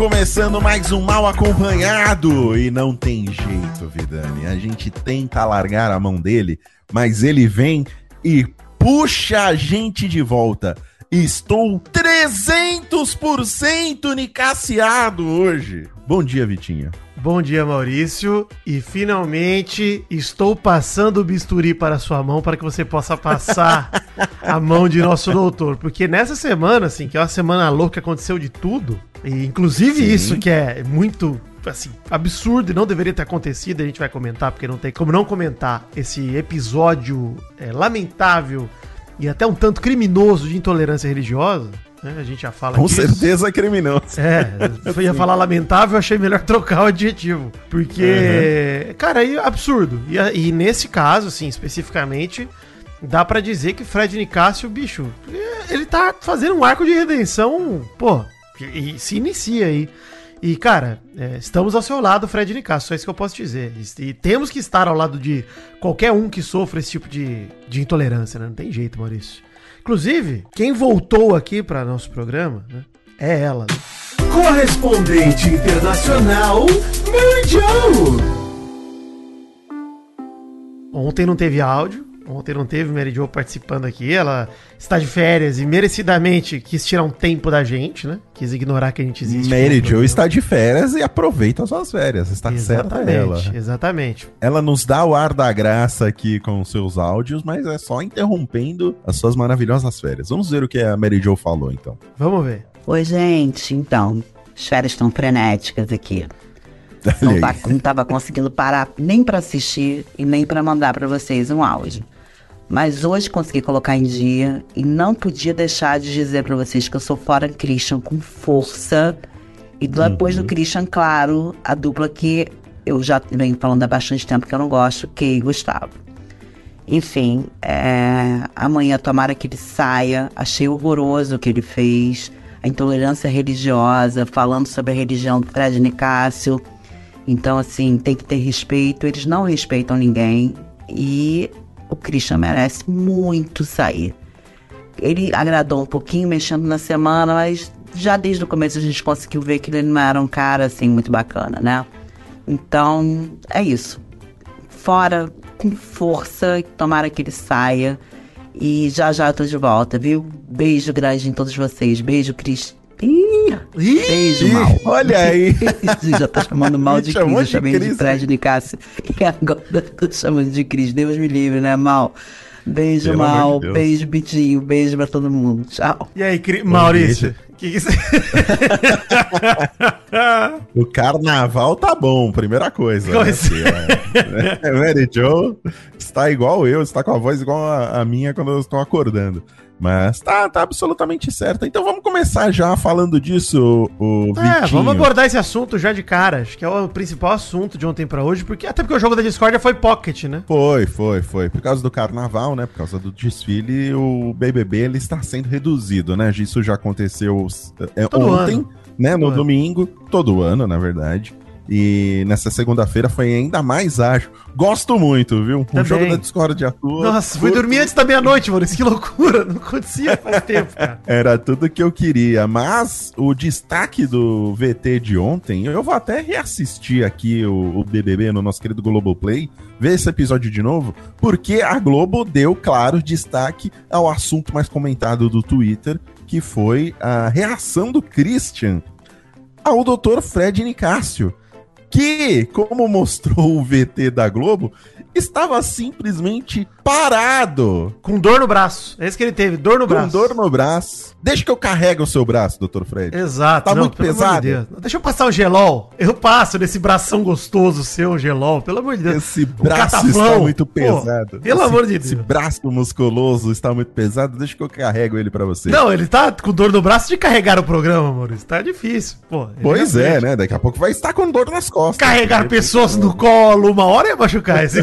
Começando mais um Mal Acompanhado! E não tem jeito, Vidani. A gente tenta largar a mão dele, mas ele vem e puxa a gente de volta. Estou 300% nicaciado hoje. Bom dia, Vitinha. Bom dia, Maurício. E finalmente estou passando o bisturi para a sua mão para que você possa passar a mão de nosso doutor. Porque nessa semana, assim, que é uma semana louca, aconteceu de tudo. E inclusive Sim. isso que é muito assim, absurdo e não deveria ter acontecido, a gente vai comentar, porque não tem como não comentar esse episódio é, lamentável e até um tanto criminoso de intolerância religiosa. né? A gente já fala Com disso. certeza é criminoso. É, eu ia falar lamentável, eu achei melhor trocar o adjetivo. Porque, cara, é absurdo. E, e nesse caso, assim, especificamente, dá pra dizer que Fred Nicásio, bicho, é, ele tá fazendo um arco de redenção, pô, e, e se inicia aí. E, cara, é, estamos ao seu lado, Fred Nicásio, só isso que eu posso dizer. E, e temos que estar ao lado de qualquer um que sofra esse tipo de, de intolerância, né? Não tem jeito, Maurício. Inclusive, quem voltou aqui para nosso programa, né, é ela. Correspondente internacional, Mary Jo! Ontem não teve áudio, ontem não teve Mary Jo participando aqui. Ela está de férias e merecidamente quis tirar um tempo da gente, né? Quis ignorar que a gente existe. Mary como Jo está de férias e aproveita as suas férias. Está certa ela. Exatamente. Ela nos dá o ar da graça aqui com seus áudios, mas é só interrompendo as suas maravilhosas férias. Vamos ver o que a Mary Jo falou, então. Vamos ver. Oi, gente. Então, as férias estão frenéticas aqui. Não, tá, não tava conseguindo parar nem pra assistir e nem pra mandar pra vocês um áudio. Mas hoje consegui colocar em dia e não podia deixar de dizer pra vocês que eu sou fora Christian com força. E depois do Christian, claro, a dupla que eu já venho falando há bastante tempo que eu não gosto, Kay e Gustavo. Enfim, é, amanhã tomara que ele saia. Achei horroroso o que ele fez. A intolerância religiosa, falando sobre a religião do Fred Nicásio. Então, assim, tem que ter respeito. Eles não respeitam ninguém. E o Christian merece muito sair. Ele agradou um pouquinho mexendo na semana, mas já desde o começo a gente conseguiu ver que ele não era um cara, assim, muito bacana, né? Então, é isso fora com força, tomara que ele saia. E já já eu tô de volta, viu? Beijo grande em todos vocês. Beijo, Cris. Ih, beijo, Ih, mal. olha aí. já tá chamando mal de Cris, eu de chamei de. Fred de Cássio. E agora eu tô chamando de Cris. Deus me livre, né, mal? Beijo, Pelo mal. de beijo, Bitinho. Beijo pra todo mundo. Tchau. E aí, Cri- Maurício? Que que você... O carnaval tá bom, primeira coisa. Né? É, Mary Jo está igual eu, está com a voz igual a, a minha quando eu estou acordando. Mas tá, tá absolutamente certa. Então vamos começar já falando disso, o, É, Vitinho. vamos abordar esse assunto já de cara. Acho que é o principal assunto de ontem pra hoje, porque até porque o jogo da Discordia foi Pocket, né? Foi, foi, foi. Por causa do carnaval, né? Por causa do desfile, o BBB ele está sendo reduzido, né? Isso já aconteceu é, ontem, ano. né? No Todo ano. domingo, todo ano, na verdade. E nessa segunda-feira foi ainda mais ágil. Gosto muito, viu? Também. Um jogo da Discord atua. Nossa, fui dormir antes da meia-noite, Maurício. Que loucura. Não acontecia faz tempo, cara. Era tudo que eu queria, mas o destaque do VT de ontem, eu vou até reassistir aqui o, o BBB no nosso querido Globoplay, ver esse episódio de novo, porque a Globo deu, claro, destaque ao assunto mais comentado do Twitter, que foi a reação do Christian ao Dr. Fred Nicásio, que, como mostrou o VT da Globo, estava simplesmente parado Com dor no braço. É isso que ele teve, dor no com braço. dor no braço. Deixa que eu carrego o seu braço, Dr. Fred. Exato. Tá muito pelo amor pesado? de. Deixa eu passar o gelol. Eu passo nesse bração gostoso seu, gelol. Pelo amor de Deus. Esse braço cataflão. está muito Pô, pesado. pelo Esse- amor de Esse Deus. braço musculoso está muito pesado. Deixa que eu carrego ele pra você. Não, ele tá com dor no braço de carregar o programa, Maurício. Tá difícil. Pô, Pois é, realmente. né? Daqui a pouco vai estar com dor nas costas. Carregar pessoas no colo uma hora ia machucar esse.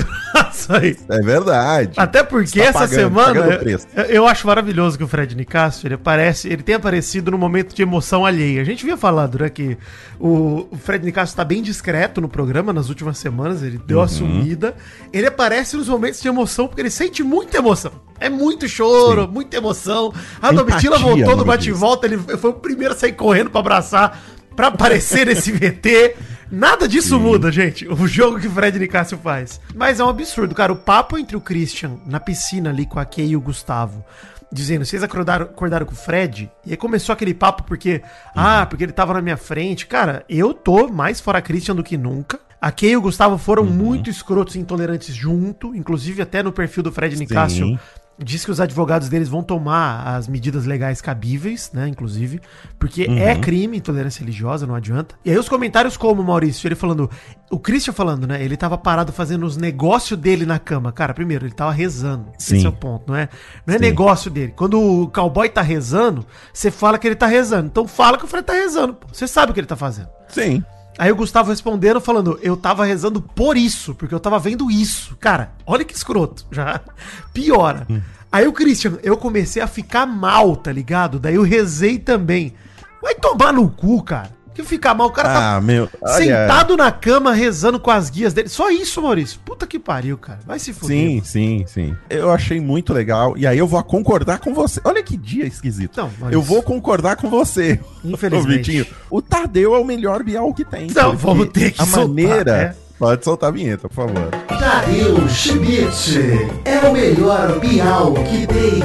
Aí. É verdade. Até porque Está essa pagando, semana eu, eu acho maravilhoso que o Fred Nicásio, ele aparece, ele tem aparecido no momento de emoção alheia. A gente vinha falando, né, que o, o Fred Nicásio tá bem discreto no programa nas últimas semanas, ele deu Uhum. a sumida. Ele aparece nos momentos de emoção porque ele sente muita emoção. É muito choro, Sim. muita emoção. A Domitila voltou do bate-volta, ele foi o primeiro a sair correndo pra abraçar, pra aparecer nesse VT. Nada disso muda, gente. O jogo que o Fred Nicásio faz. Mas é um absurdo, cara. O papo entre o Christian na piscina ali com a Kay e o Gustavo. Dizendo, vocês acordaram, acordaram com o Fred? E aí começou aquele papo porque, ah, porque ele tava na minha frente. Cara, eu tô mais fora Christian do que nunca. A Kay e o Gustavo foram muito escrotos e intolerantes junto. Inclusive, até no perfil do Fred Nicásio, Diz que os advogados deles vão tomar as medidas legais cabíveis, né? Inclusive, porque é crime intolerância religiosa, não adianta. E aí os comentários como, Maurício, ele falando, o Christian falando, né? Ele tava parado fazendo os negócios dele na cama. Cara, primeiro, ele tava rezando. Sim. Esse é o ponto, não é? Não é Sim. negócio dele. Quando o cowboy tá rezando, você fala que ele tá rezando. Então fala que o Fred tá rezando. pô. Você sabe o que ele tá fazendo. Sim. Aí o Gustavo respondendo, falando, eu tava rezando por isso, porque eu tava vendo isso. Cara, olha que escroto, já piora. Hum. Aí o Christian, eu comecei a ficar mal, tá ligado? Daí eu rezei também. Vai tomar no cu, cara. Que ficar mal, o cara tá Ah, meu. olha- sentado na cama rezando com as guias dele. Só isso, Maurício. Puta que pariu, cara. Vai se fuder. Sim, sim, sim. Eu achei muito legal. E aí eu vou concordar com você. Olha que dia esquisito. Não, mas- Eu vou concordar com você. Infelizmente. Vitinho. O Tadeu é o melhor Bial que tem. Não, porque vamos ter que A soltar, maneira. né? Pode soltar a vinheta, por favor. Tadeu Schmidt é o melhor Bial que tem.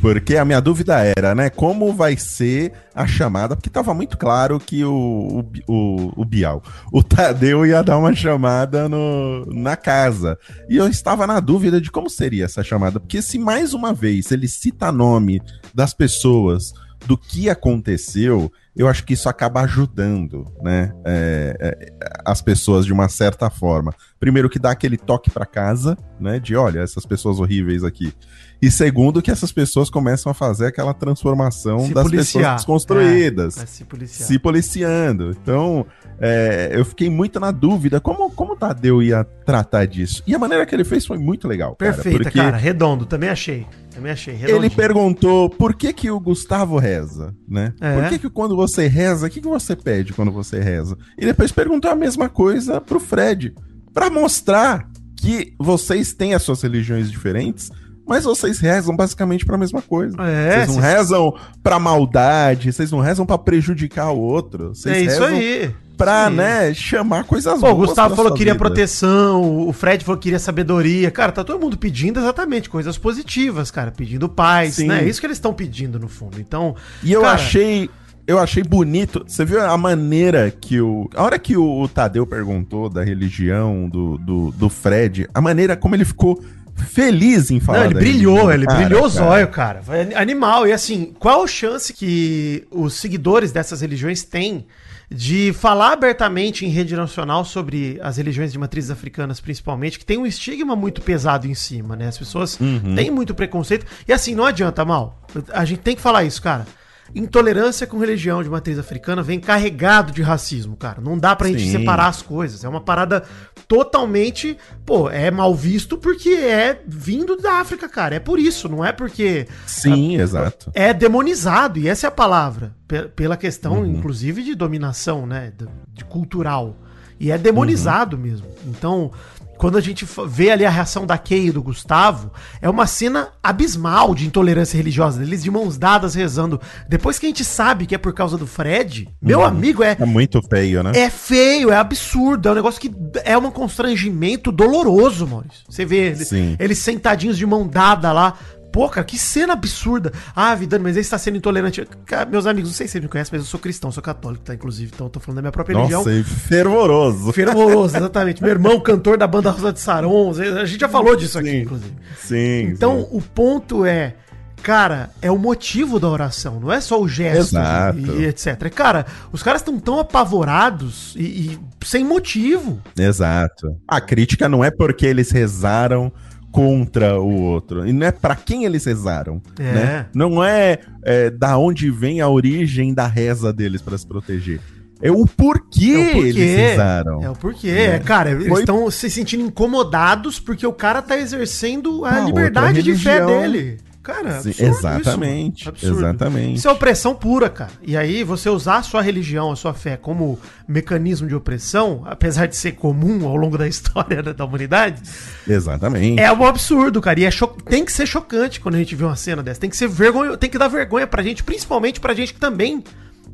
Porque a minha dúvida era, né? Como vai ser a chamada? Porque tava muito claro que o, o, o, o Bial, o Tadeu ia dar uma chamada no, na casa. E eu estava na dúvida de como seria essa chamada. Porque se mais uma vez ele cita nome das pessoas, do que aconteceu, eu acho que isso acaba ajudando, né? é, é, as pessoas de uma certa forma. Primeiro que dá aquele toque pra casa, né? De olha, essas pessoas horríveis aqui. E segundo, que essas pessoas começam a fazer aquela transformação Se das policiar. pessoas desconstruídas. É, vai se se policiando. Então, é, eu fiquei muito na dúvida como, como o Tadeu ia tratar disso. E a maneira que ele fez foi muito legal. cara, Perfeita, porque cara. Redondo. Também achei. Também achei. Ele redondinho. perguntou por que que o Gustavo reza, né? É. Por que que quando você reza, o que que você pede quando você reza? E depois perguntou a mesma coisa pro Fred, Pra mostrar que vocês têm as suas religiões diferentes, mas vocês rezam basicamente pra mesma coisa. É, vocês não cês- rezam pra maldade, vocês não rezam pra prejudicar o outro, vocês É isso aí. pra, Sim. né, chamar coisas Pô, o Gustavo falou que queria vida. proteção, o Fred falou que queria sabedoria. Cara, tá todo mundo pedindo exatamente coisas positivas, cara. Pedindo paz, Sim. né? É isso que eles estão pedindo, no fundo. Então, E eu Cara- achei. Eu achei bonito. Você viu a maneira que o. A hora que o, o Tadeu perguntou da religião do, do, do Fred, a maneira como ele ficou feliz em falar. Não, ele brilhou, ele Cara, brilhou o zóio, cara. Animal. E assim, qual a chance que os seguidores dessas religiões têm de falar abertamente em rede nacional sobre as religiões de matrizes africanas, principalmente, que tem um estigma muito pesado em cima, né? As pessoas Uhum. têm muito preconceito. E assim, não adianta, mal. A gente tem que falar isso, cara. Intolerância com religião de matriz africana vem carregado de racismo, cara. Não dá pra gente Sim. separar as coisas. É uma parada totalmente, pô, é mal visto porque é vindo da África, cara. É por isso, não é porque Sim, exato. é demonizado, e essa é a palavra, pe- pela questão, Uhum. inclusive, de dominação, né? De, de cultural. E é demonizado Uhum. mesmo. Então, quando a gente vê ali a reação da Kay e do Gustavo, é uma cena abismal de intolerância religiosa, eles de mãos dadas rezando. Depois que a gente sabe que é por causa do Fred, meu amigo, é, É muito feio, né? é feio, é absurdo, é um negócio que é um constrangimento doloroso, Maurício. Você vê Sim. eles sentadinhos de mão dada lá. Pô, cara, que cena absurda. Ah, Vidano, mas ele está sendo intolerante. Cara, meus amigos, não sei se vocês me conhecem, mas eu sou cristão, sou católico, tá? Inclusive, então eu tô falando da minha própria religião. Nossa, e fervoroso. Fervoroso, exatamente. Meu irmão, cantor da banda Rosa de Saron. A gente já falou disso aqui, Sim. inclusive. Sim. Então, sim. o ponto é, cara, é o motivo da oração, não é só o gesto e, e etc. Cara, os caras estão tão apavorados e, e sem motivo. Exato. A crítica não é porque eles rezaram contra o outro. E não é pra quem eles rezaram. É. Né? Não é, é da onde vem a origem da reza deles pra se proteger. É o porquê, É o porquê. eles usaram. É o porquê. É, cara, eles Foi- estão se sentindo incomodados porque o cara tá exercendo a Uma liberdade de fé dele. Cara, Sim, absurdo exatamente, isso, absurdo. exatamente. Isso é opressão pura, cara. E aí, você usar a sua religião, a sua fé como mecanismo de opressão, apesar de ser comum ao longo da história da, da humanidade, Exatamente. é um absurdo, cara. E é cho- tem que ser chocante quando a gente vê uma cena dessa. Tem que ser vergonha, tem que dar vergonha pra gente, principalmente pra gente que também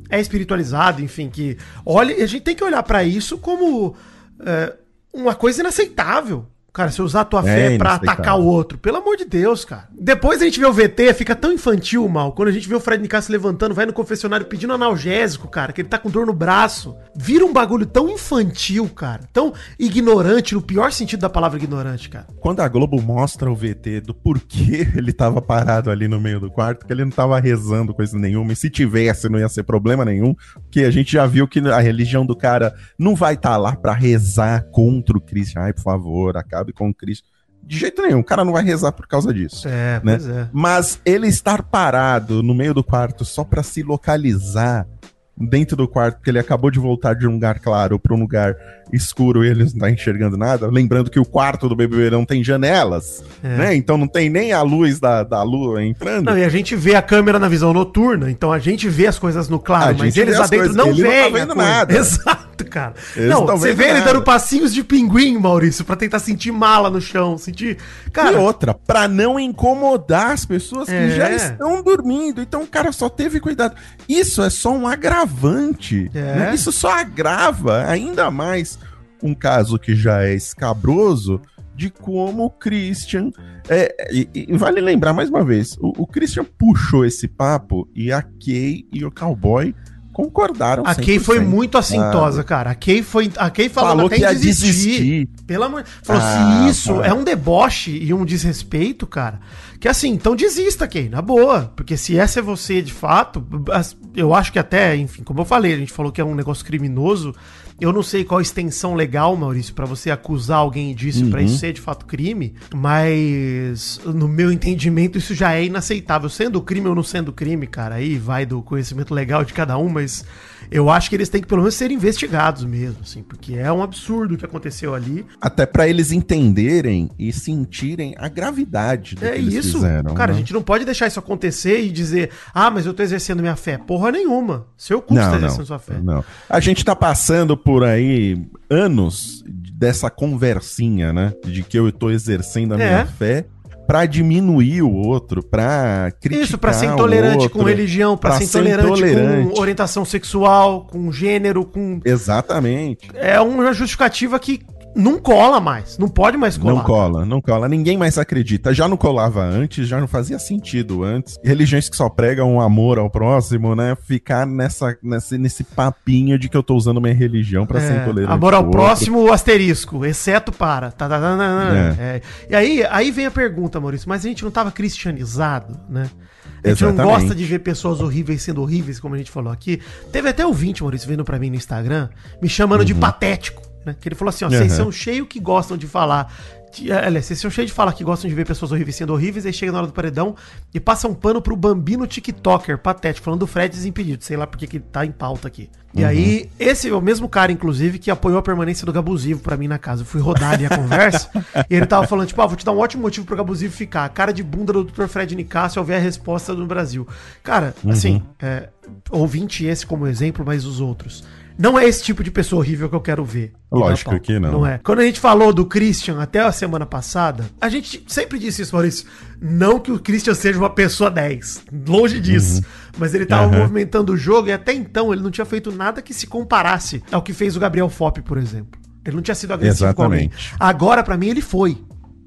é espiritualizado, enfim, que olha, a gente tem que olhar pra isso como é, uma coisa inaceitável. Cara, você usar a tua É fé pra inaceitável. atacar o outro. Pelo amor de Deus, cara. Depois a gente vê o VT, fica tão infantil, mal. Quando a gente vê o Fred Nicasso levantando, vai no confessionário pedindo analgésico, cara, que ele tá com dor no braço. Vira um bagulho tão infantil, cara. Tão ignorante, no pior sentido da palavra ignorante, cara. Quando a Globo mostra o VT do porquê ele tava parado ali no meio do quarto, que ele não tava rezando coisa nenhuma, e se tivesse não ia ser problema nenhum, porque a gente já viu que a religião do cara não vai estar lá pra rezar contra o Cristo. Ai, por favor, acabe com o Cristo. De jeito nenhum, o cara não vai rezar por causa disso. É, né? é. Mas ele estar parado no meio do quarto só pra se localizar dentro do quarto, porque ele acabou de voltar de um lugar claro pra um lugar escuro e ele não tá enxergando nada. Lembrando que o quarto do BBB não tem janelas, É. né? Então não tem nem a luz da, da lua entrando. Não, e a gente vê a câmera na visão noturna, então a gente vê as coisas no A claro, mas gente eles lá dentro coisas, não ele não tá veem. a vendo nada. Exato, cara. Não, você vê ele nada. dando passinhos de pinguim, Maurício, pra tentar sentir mala no chão, sentir. e Cara, outra, pra não incomodar as pessoas É. que já estão dormindo. Então o cara só teve cuidado. Isso é só um agravante. É. né? Isso só agrava ainda mais um caso que já é escabroso de como o Christian. é, e, e vale lembrar mais uma vez: o, o Christian puxou esse papo e a Kay e o cowboy concordaram. a Kay foi 100%, muito assintosa, sabe? cara. A Kay foi. A Kay falou, até que em ia desistir. desistir. Pelo amor. Falou, Ah, se isso é um deboche e um desrespeito, cara. Que assim, então desista, Kay, na boa. Porque se essa é você de fato, eu acho que até, enfim, como eu falei, a gente falou que é um negócio criminoso. Eu não sei qual a extensão legal, Maurício, pra você acusar alguém disso, pra Uhum. isso ser de fato crime, mas no meu entendimento isso já é inaceitável. Sendo crime ou não sendo crime, cara, aí vai do conhecimento legal de cada um, mas eu acho que eles têm que pelo menos ser investigados mesmo, assim, porque é um absurdo o que aconteceu ali. Até pra eles entenderem e sentirem a gravidade do É que eles isso. fizeram. cara, né? a gente não pode deixar isso acontecer e dizer, ah, mas eu tô exercendo minha fé. Porra nenhuma. Seu cu está Não, exercendo não, sua fé. não. A gente tá passando por aí anos dessa conversinha, né? De que eu tô exercendo a É. minha fé pra diminuir o outro, pra criticar Isso, pra ser intolerante com outro. religião, pra, pra ser ser intolerante, intolerante. com orientação sexual, com gênero, com. Exatamente. É uma justificativa que não cola mais. Não pode mais colar. Não cola, não cola. Ninguém mais acredita. Já não colava antes, já não fazia sentido antes. Religiões que só pregam o amor ao próximo, né? Ficar nessa, nesse, nesse papinho de que eu tô usando minha religião pra ser É, intolerante. amor ao próximo, asterisco, exceto para. Tá, tá, tá, tá, tá. É. E aí, aí vem a pergunta, Maurício, mas a gente não tava cristianizado, né? A gente não Exatamente. gosta de ver pessoas horríveis sendo horríveis, como a gente falou aqui. Teve até ouvinte, Maurício, vindo pra mim no Instagram, me chamando de patético, né? Que ele falou assim, ó, vocês Uhum. são cheios que gostam de falar... de- Aliás, vocês são cheios de falar que gostam de ver pessoas horríveis sendo horríveis, aí chega na hora do paredão e passa um pano pro bambino tiktoker patético, falando do Fred Desimpedido, sei lá porque que tá em pauta aqui. E aí, esse é o mesmo cara, inclusive, que apoiou a permanência do Gabusivo pra mim na casa. Eu fui rodar ali a conversa e ele tava falando, tipo, ah, vou te dar um ótimo motivo pro Gabusivo ficar. Cara de bunda do Dr. Fred Nicásio ao ver a resposta do Brasil. Cara, assim, é, ouvinte esse como exemplo, mas os outros. Não é esse tipo de pessoa horrível que eu quero ver. Lógico que não. Não é. Quando a gente falou do Christian até a semana passada, a gente sempre disse isso, Maurício. Não que o Christian seja uma pessoa 10. Longe disso. Mas ele tava Uhum. movimentando o jogo e até então ele não tinha feito nada que se comparasse ao que fez o Gabriel Fop, por exemplo. Ele não tinha sido agressivo com alguém. Exatamente. Agora, pra mim, ele foi.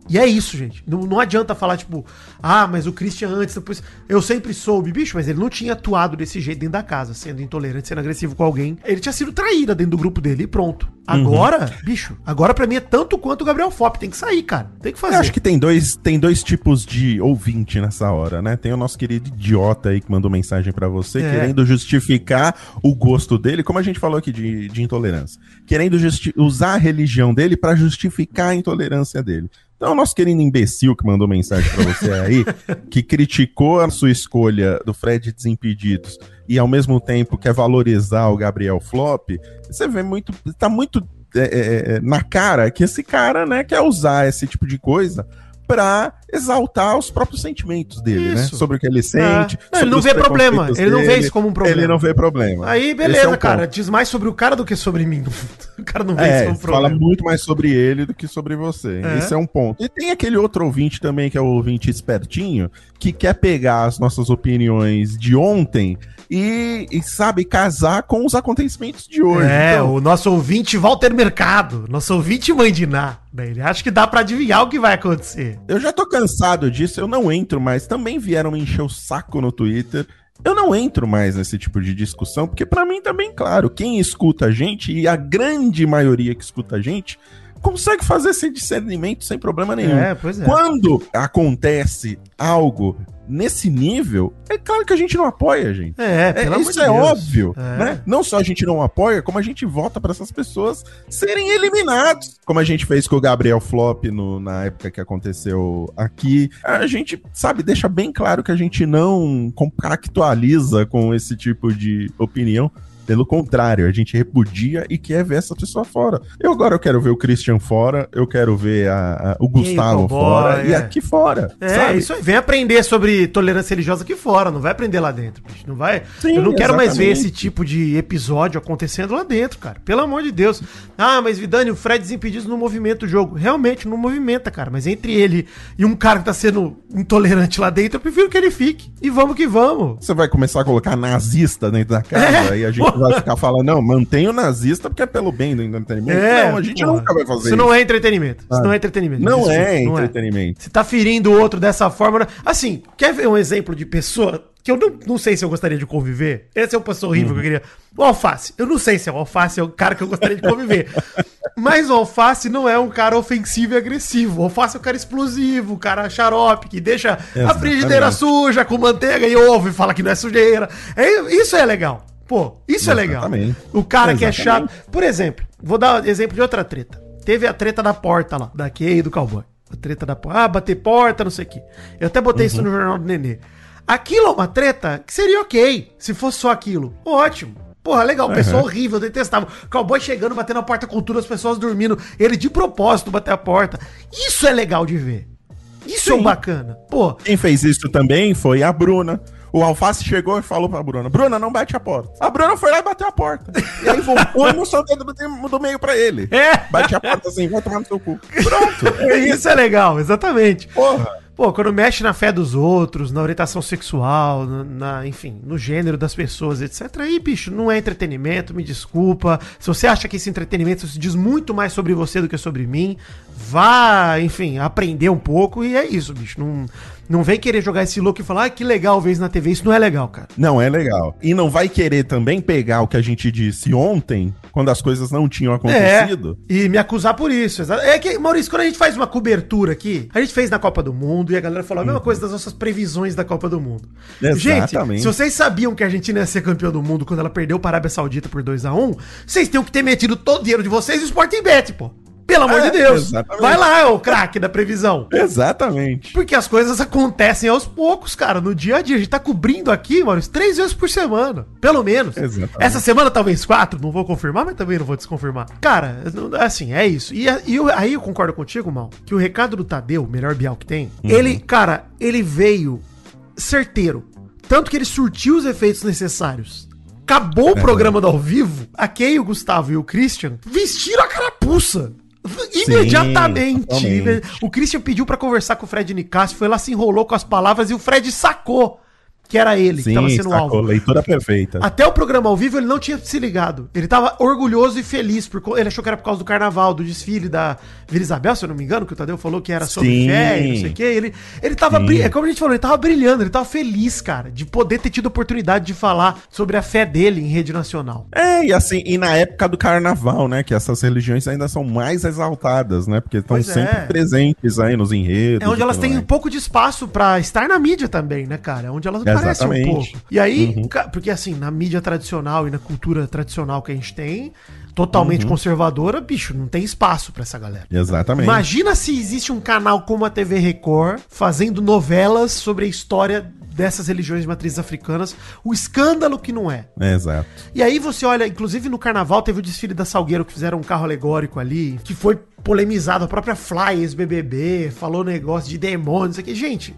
E é isso, gente. Não, não adianta falar, tipo, ah, mas o Christian antes, depois. Eu sempre soube, bicho, mas ele não tinha atuado desse jeito dentro da casa, sendo intolerante, sendo agressivo com alguém. Ele tinha sido traíra dentro do grupo dele e pronto. Agora, bicho, agora pra mim é tanto quanto o Gabriel Fop. Tem que sair, cara. Tem que fazer. Eu acho que tem dois, tem dois tipos de ouvinte nessa hora, né? Tem o nosso querido idiota aí que mandou mensagem pra você, É. querendo justificar o gosto dele, como a gente falou aqui de, de intolerância. Querendo usar a religião dele pra justificar a intolerância dele. Então, o nosso querido imbecil que mandou mensagem pra você aí, que criticou a sua escolha do Fred Desimpedidos e ao mesmo tempo quer valorizar o Gabriel Flop, você vê muito. Tá muito é, é, é, na cara que esse cara, né, quer usar esse tipo de coisa pra exaltar os próprios sentimentos dele, né? Isso. Sobre o que ele sente. É. Não, ele não vê problema. Ele não vê dele. isso como um problema. Ele não vê problema. Aí, Esse beleza, é um cara. ponto. Diz mais sobre o cara do que sobre mim. O cara não vê isso É, como um fala problema. muito mais sobre ele do que sobre você. É. Esse é um ponto. E tem aquele outro ouvinte também, que é o ouvinte espertinho, que quer pegar as nossas opiniões de ontem e, e, sabe, casar com os acontecimentos de hoje. É, Então, o nosso ouvinte Walter Mercado, nosso ouvinte mãe de Ná. Daí Ele acha que dá pra adivinhar o que vai acontecer. eu já tô cansado disso, eu não entro mais. Também vieram me encher o saco no Twitter. Eu não entro mais nesse tipo de discussão, porque pra mim tá bem claro, quem escuta a gente, e a grande maioria que escuta a gente, consegue fazer esse discernimento sem problema nenhum. É, pois é. Quando acontece algo nesse nível, é claro que a gente não apoia, gente. É, É, pelo amor isso é Deus. óbvio, É. né? Não só a gente não apoia, como a gente vota pra essas pessoas serem eliminados. Como a gente fez com o Gabriel Flop no- na época que aconteceu aqui. A gente, sabe, deixa bem claro que a gente não compactualiza com esse tipo de opinião. Pelo contrário, a gente repudia e quer ver essa pessoa fora. Eu agora eu quero ver o Christian fora, eu quero ver a- a- o Gustavo cowboy, fora e é. aqui fora. É, sabe? isso aí. Vem aprender sobre tolerância religiosa aqui fora, não vai aprender lá dentro, bicho. Não vai. Sim, eu não quero mais ver exatamente. esse tipo de episódio acontecendo lá dentro, cara. Pelo amor de Deus. Ah, mas Vidani, o Fred Desimpedidos não movimenta o jogo. Realmente não movimenta, cara. Mas entre ele e um cara que tá sendo intolerante lá dentro, eu prefiro que ele fique. E vamos que vamos. Você vai começar a colocar nazista dentro da casa É, e a gente vai ficar falando, não, mantenha o nazista porque é pelo bem do entretenimento. não, a gente É, porra. nunca vai fazer Isso não é entretenimento. Isso Ah. não é entretenimento. Não Desculpa, é entretenimento. Você tá ferindo o outro dessa forma. né? Assim, quer ver um exemplo de pessoa que eu não, não sei se eu gostaria de conviver? Esse é o pessoa horrível que eu queria. O Alface. Eu não sei se o Alface é o cara que eu gostaria de conviver. Mas o Alface não é um cara ofensivo e agressivo. O Alface é um cara explosivo, um cara xarope, que deixa a Exatamente. frigideira suja com manteiga e ovo e fala que não é sujeira. É, isso é legal. Pô, isso é legal. Exatamente. O cara que é Exatamente. chato. Por exemplo, vou dar exemplo de outra treta. Teve a treta da porta lá, da Kay e do cowboy. A treta da porta. Ah, bater porta, não sei o quê. Eu até botei isso no jornal do Nenê. Aquilo é uma treta que seria ok se fosse só aquilo. Ótimo. Porra, legal, pessoa horrível, detestável. Cowboy chegando, batendo a porta com tudo, as pessoas dormindo. Ele de propósito bater a porta. Isso é legal de ver. Isso é Sim. bacana. Pô, Quem fez isso também foi a Bruna. O Alface chegou e falou pra Bruna: Bruna, não bate a porta. A Bruna foi lá e bateu a porta. E aí voltou e mostrou o dedo do- do meio pra ele. É. Bate a porta assim, vai tomar no seu cu. Pronto. É isso. isso é legal, exatamente. Porra. Pô, quando mexe na fé dos outros, na orientação sexual, na, na- enfim, no gênero das pessoas, etc. Aí, bicho, não é entretenimento, me desculpa. Se você acha que esse entretenimento se diz muito mais sobre você do que sobre mim, vá, enfim, aprender um pouco e é isso, bicho. Não, não vem querer jogar esse louco e falar, ah, que legal ver isso na TV. Isso não é legal, cara. Não, é legal. E não vai querer também pegar o que a gente disse ontem, quando as coisas não tinham acontecido. É, e me acusar por isso. É que, Maurício, quando a gente faz uma cobertura aqui, a gente fez na Copa do Mundo e a galera falou a mesma coisa das nossas previsões da Copa do Mundo. Gente, Exatamente. se vocês sabiam que a Argentina ia ser campeão do mundo quando ela perdeu para a Arábia Saudita por 2x1, vocês tinham que ter metido todo o dinheiro de vocês no Sporting Bet, pô. Pelo amor É, de Deus. exatamente. Vai lá, ô craque da previsão. Exatamente. Porque as coisas acontecem aos poucos, cara. No dia a dia. A gente tá cobrindo aqui, Maurício, três vezes por semana. Pelo menos. Exatamente. Essa semana talvez quatro. Não vou confirmar, mas também não vou desconfirmar. Cara, assim, é isso. E, e eu- aí eu concordo contigo, Mal, que o recado do Tadeu, o melhor Bial que tem, ele, cara, ele veio certeiro. Tanto que ele surtiu os efeitos necessários. Acabou o programa do ao vivo, a Kay, o Gustavo e o Christian vestiram a carapuça. Imediatamente. totalmente. O Christian pediu pra conversar com o Fred Nicásio, foi lá, se enrolou com as palavras e o Fred sacou que era ele que tava Sim, sendo sacou. alvo. Leitura perfeita. Até o programa ao vivo ele não tinha se ligado. Ele tava orgulhoso e feliz. Por, co- ele achou que era por causa do carnaval, do desfile da Vila Isabel, se eu não me engano, que o Tadeu falou que era sobre Sim. fé e não sei o quê. Ele, ele tava Sim. brilhando. É como a gente falou, ele tava brilhando, ele tava feliz, cara, de poder ter tido a oportunidade de falar sobre a fé dele em rede nacional. É, e assim, e na época do carnaval, né? Que essas religiões ainda são mais exaltadas, né? Porque estão Pois sempre é. presentes aí nos enredos. É onde elas têm um pouco de espaço pra estar na mídia também, né, cara? É onde elas aparecem um Exatamente. pouco. E aí, Uhum. porque assim, na mídia tradicional e na cultura tradicional que a gente tem, totalmente conservadora, bicho, não tem espaço pra essa galera. Exatamente. Imagina se existe um canal como a TV Record fazendo novelas sobre a história dessas religiões de matrizes africanas, o escândalo que não é. Exato. E aí você olha, inclusive no carnaval teve o desfile da Salgueiro que fizeram um carro alegórico ali, que foi polemizado, a própria Fly, ex-BBB, falou negócio de demônios aqui. Gente,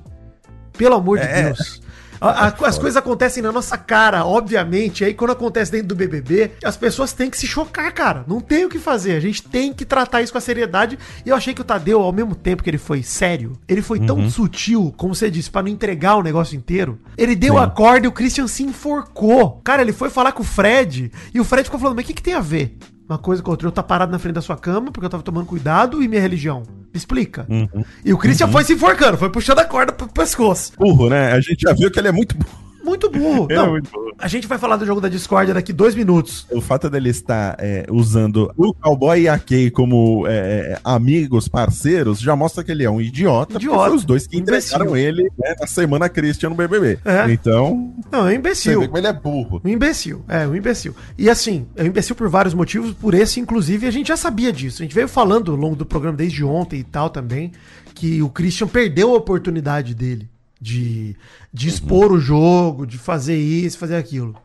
pelo amor de É. Deus. A- a- as coisas acontecem na nossa cara, obviamente. E aí, quando acontece dentro do BBB, as pessoas têm que se chocar, cara. Não tem o que fazer. A gente tem que tratar isso com a seriedade. E eu achei que o Tadeu, ao mesmo tempo que ele foi sério, ele foi tão sutil, como você disse, pra não entregar o negócio inteiro. Ele deu a corda e o Christian se enforcou. Cara, ele foi falar com o Fred e o Fred ficou falando: Mas o que, que tem a ver? Uma coisa com outra. Eu tá parado na frente da sua cama porque eu tava tomando cuidado e minha religião. Explica. E o Christian foi se enforcando, foi puxando a corda pro pescoço. Burro, né? A gente já viu que ele é muito burro. Muito burro. Ele é Não, muito burro. A gente vai falar do jogo da discórdia daqui dois minutos. O fato dele estar é, usando o cowboy e a Kay como é, é, amigos, parceiros, já mostra que ele é um idiota. Idiota. Foi os dois que entregaram ele né, na semana Christian no BBB. É. Então, Não, é um você imbecil. vê como ele é burro. Um imbecil, é, um imbecil. E assim, é um imbecil por vários motivos, por esse, inclusive, a gente já sabia disso. A gente veio falando ao longo do programa desde ontem e tal também, que o Christian perdeu a oportunidade dele de, de expor o jogo, de fazer isso, fazer aquilo.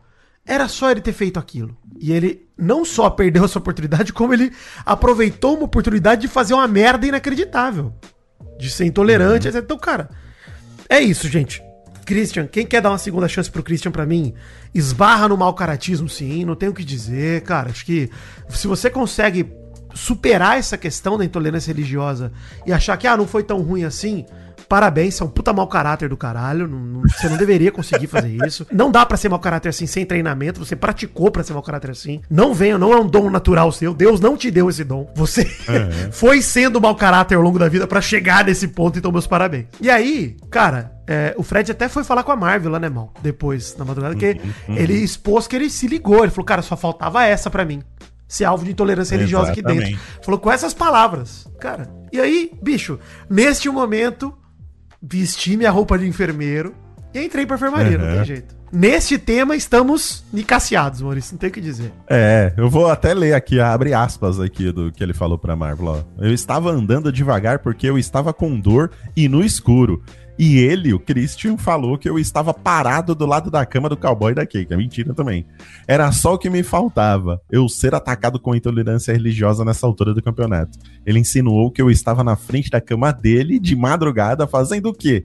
Era só ele ter feito aquilo. E ele não só perdeu essa oportunidade, como ele aproveitou uma oportunidade de fazer uma merda inacreditável. De ser intolerante, etc. Então, cara, é isso, gente. Christian, quem quer dar uma segunda chance pro Christian pra mim, esbarra no mau caratismo sim, não tenho o que dizer, cara. Acho que se você consegue superar essa questão da intolerância religiosa e achar que ah, não foi tão ruim assim, parabéns, você é um puta mau caráter do caralho, não- não- você não deveria conseguir fazer isso. Não dá pra ser mau caráter assim sem treinamento, você praticou pra ser mau caráter assim. Não venha, não é um dom natural seu, Deus não te deu esse dom. Você foi sendo mau caráter ao longo da vida pra chegar nesse ponto, então meus parabéns. E aí, cara, é, o Fred até foi falar com a Marvel lá, né, mal? Depois, na madrugada, que ele expôs que ele se ligou. Ele falou, cara, só faltava essa pra mim. Ser alvo de intolerância religiosa aqui Exatamente. dentro. Falou com essas palavras. Cara, e aí, bicho, neste momento, vesti minha roupa de enfermeiro e entrei pra enfermaria, não Uhum. tem jeito. Neste tema, estamos nicaciados, Maurício, não tem o que dizer. É, eu vou até ler aqui, abre aspas aqui do que ele falou pra Marvel. ó. Eu estava andando devagar porque eu estava com dor e no escuro. E ele, o Christian, falou que eu estava parado do lado da cama do cowboy da Kay, é mentira também. Era só o que me faltava, eu ser atacado com intolerância religiosa nessa altura do campeonato. Ele insinuou que eu estava na frente da cama dele, de madrugada, fazendo o quê?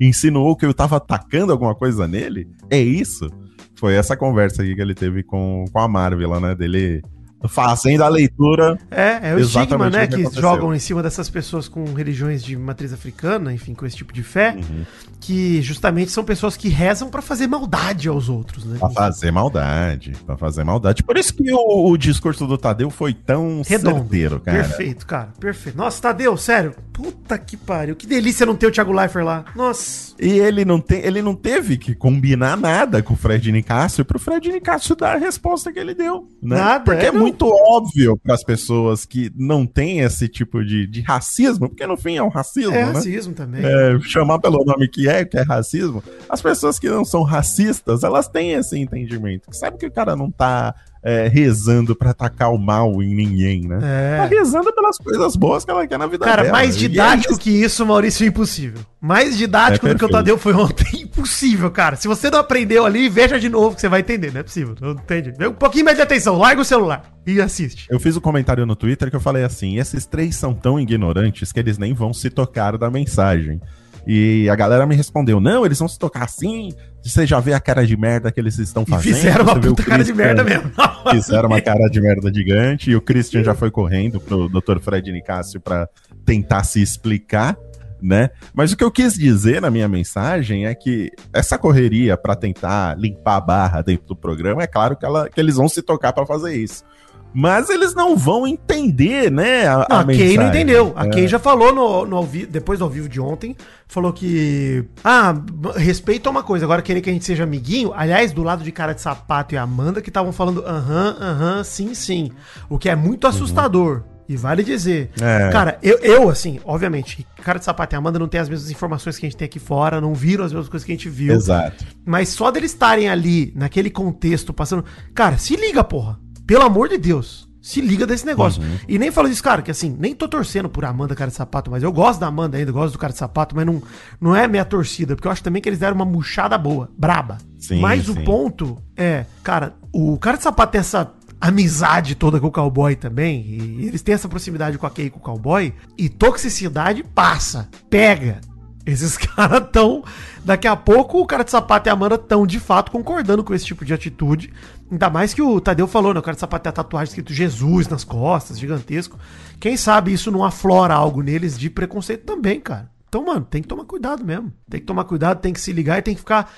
Insinuou que eu estava atacando alguma coisa nele? É isso? Foi essa conversa aí que ele teve com, com a Marvel, né? Dele fazendo a leitura. É, é o estigma, né, que que, jogam em cima dessas pessoas com religiões de matriz africana, enfim, com esse tipo de fé, Uhum. que justamente são pessoas que rezam pra fazer maldade aos outros, né? Pra fazer maldade. Pra fazer maldade. Por isso que o, o discurso do Tadeu foi tão Redondo. certeiro, cara. Perfeito, cara, perfeito. Nossa, Tadeu, sério, puta que pariu, que delícia não ter o Thiago Leifert lá. Nossa. E ele não, tem, ele não teve que combinar nada com o Fred Nicásio pro Fred Nicásio dar a resposta que ele deu. Né? Nada, Porque é, é, não. Muito óbvio pras pessoas que não têm esse tipo de, de racismo, porque no fim é um racismo, É né? racismo também. É, chamar pelo nome que é, que é racismo, as pessoas que não são racistas, elas têm esse entendimento. Que sabe que o cara não tá é, rezando pra atacar o mal em ninguém, né? É. Tá rezando pelas coisas boas que ela quer na vida Cara, dela. mais E didático é que isso, Maurício, é impossível. Mais didático É do que o. Tadeu foi ontem, impossível, cara. Se você não aprendeu ali, veja de novo que você vai entender, não é possível. Não entende? Um pouquinho mais de atenção, larga o celular e assiste. Eu fiz um comentário no Twitter que eu falei assim: esses três são tão ignorantes que eles nem vão se tocar da mensagem. E a galera me respondeu: não, eles vão se tocar assim. Você já vê a cara de merda que eles estão E fazendo. fizeram uma puta cara de merda mesmo. Fizeram uma cara de merda gigante. E o Christian já foi correndo pro Dr. Fred Nicásio pra tentar se explicar. Né? Mas o que eu quis dizer na minha mensagem é que essa correria pra tentar limpar a barra dentro do programa, é claro que, ela- que eles vão se tocar pra fazer isso. Mas eles não vão entender, né? A, Não, a, Kay não entendeu. A É. Kay já falou no, no ao depois do ao vivo de ontem, falou que. Ah, respeito é uma coisa, agora querer que a gente seja amiguinho. Aliás, do lado de cara de sapato e Amanda que estavam falando aham, aham, sim, sim. O que é muito assustador. E vale dizer. Uhum. É. Cara, eu, eu, assim, obviamente, cara de sapato e Amanda não tem as mesmas informações que a gente tem aqui fora, não viram as mesmas coisas que a gente viu. Exato. Mas só deles estarem ali, naquele contexto, passando. Cara, se liga, porra. Pelo amor de Deus. Se liga desse negócio. Uhum. E nem falo isso, cara, que assim, nem tô torcendo por Amanda Cara de Sapato, mas eu gosto da Amanda ainda, gosto do Cara de Sapato, mas não, não é minha torcida, porque eu acho também que eles deram uma murchada boa, braba. Sim, mas o sim. ponto é, cara, o Cara de Sapato tem essa amizade toda com o cowboy também, e eles têm essa proximidade com a Kay e com o cowboy, e toxicidade passa, pega. Esses caras tão. Daqui a pouco o cara de sapato e a Amanda estão de fato concordando com esse tipo de atitude. Ainda mais que o Tadeu falou, né? O cara de sapato tem a tatuagem escrito Jesus nas costas, gigantesco. Quem sabe isso não aflora algo neles de preconceito também, cara. Então, mano, tem que tomar cuidado mesmo. Tem que tomar cuidado, tem que se ligar e tem que ficar.